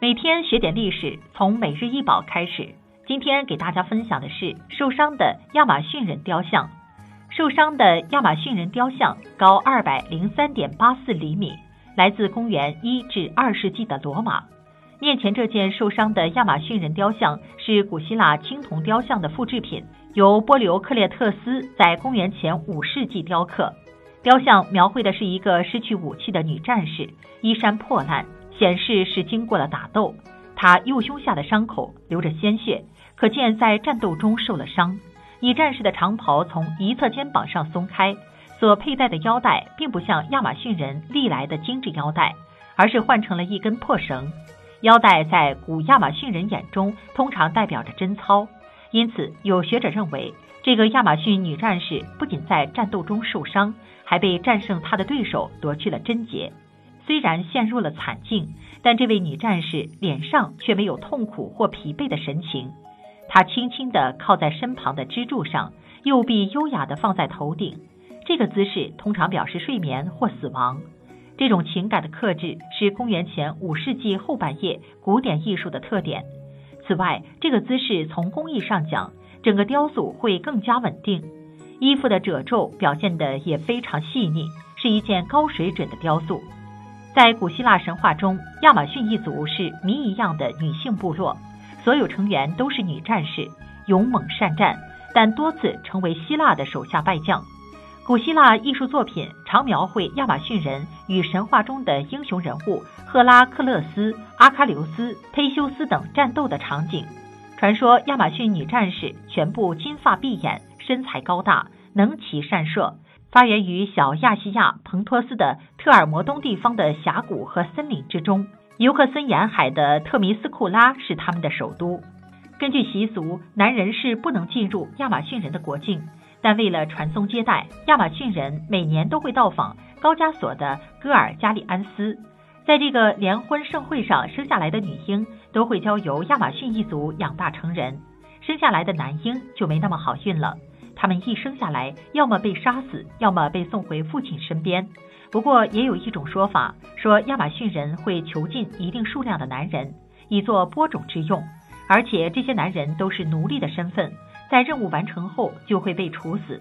每天学点历史，从每日一宝开始。今天给大家分享的是受伤的亚马逊人雕像。受伤的亚马逊人雕像高二百零三点八四厘米，来自公元一至二世纪的罗马。面前这件受伤的亚马逊人雕像是古希腊青铜雕像的复制品，由波留克列特斯在公元前五世纪雕刻。雕像描绘的是一个失去武器的女战士，衣衫破烂。显示是经过了打斗，他右胸下的伤口流着鲜血，可见在战斗中受了伤。女战士的长袍从一侧肩膀上松开，所佩戴的腰带并不像亚马逊人历来的精致腰带，而是换成了一根破绳。腰带在古亚马逊人眼中通常代表着贞操，因此有学者认为，这个亚马逊女战士不仅在战斗中受伤，还被战胜她的对手夺去了贞洁。虽然陷入了惨境，但这位女战士脸上却没有痛苦或疲惫的神情。她轻轻地靠在身旁的支柱上，右臂优雅地放在头顶。这个姿势通常表示睡眠或死亡。这种情感的克制是公元前五世纪后半叶古典艺术的特点。此外，这个姿势从工艺上讲，整个雕塑会更加稳定。衣服的褶皱表现得也非常细腻，是一件高水准的雕塑。在古希腊神话中，亚马逊一族是谜一样的女性部落，所有成员都是女战士，勇猛善战，但多次成为希腊的手下败将。古希腊艺术作品常描绘亚马逊人与神话中的英雄人物赫拉克勒斯、阿喀琉斯、忒修斯等战斗的场景。传说亚马逊女战士全部金发碧眼，身材高大，能骑善射。发源于小亚细亚蓬托斯的特尔摩东地方的峡谷和森林之中，尤克森沿海的特弥斯库拉是他们的首都。根据习俗，男人是不能进入亚马逊人的国境，但为了传宗接代，亚马逊人每年都会到访高加索的戈尔加里安斯，在这个联婚盛会上生下来的女婴都会交由亚马逊一族养大成人，生下来的男婴就没那么好运了。他们一生下来，要么被杀死，要么被送回父亲身边。不过，也有一种说法，说亚马逊人会囚禁一定数量的男人，以作播种之用，而且这些男人都是奴隶的身份，在任务完成后就会被处死。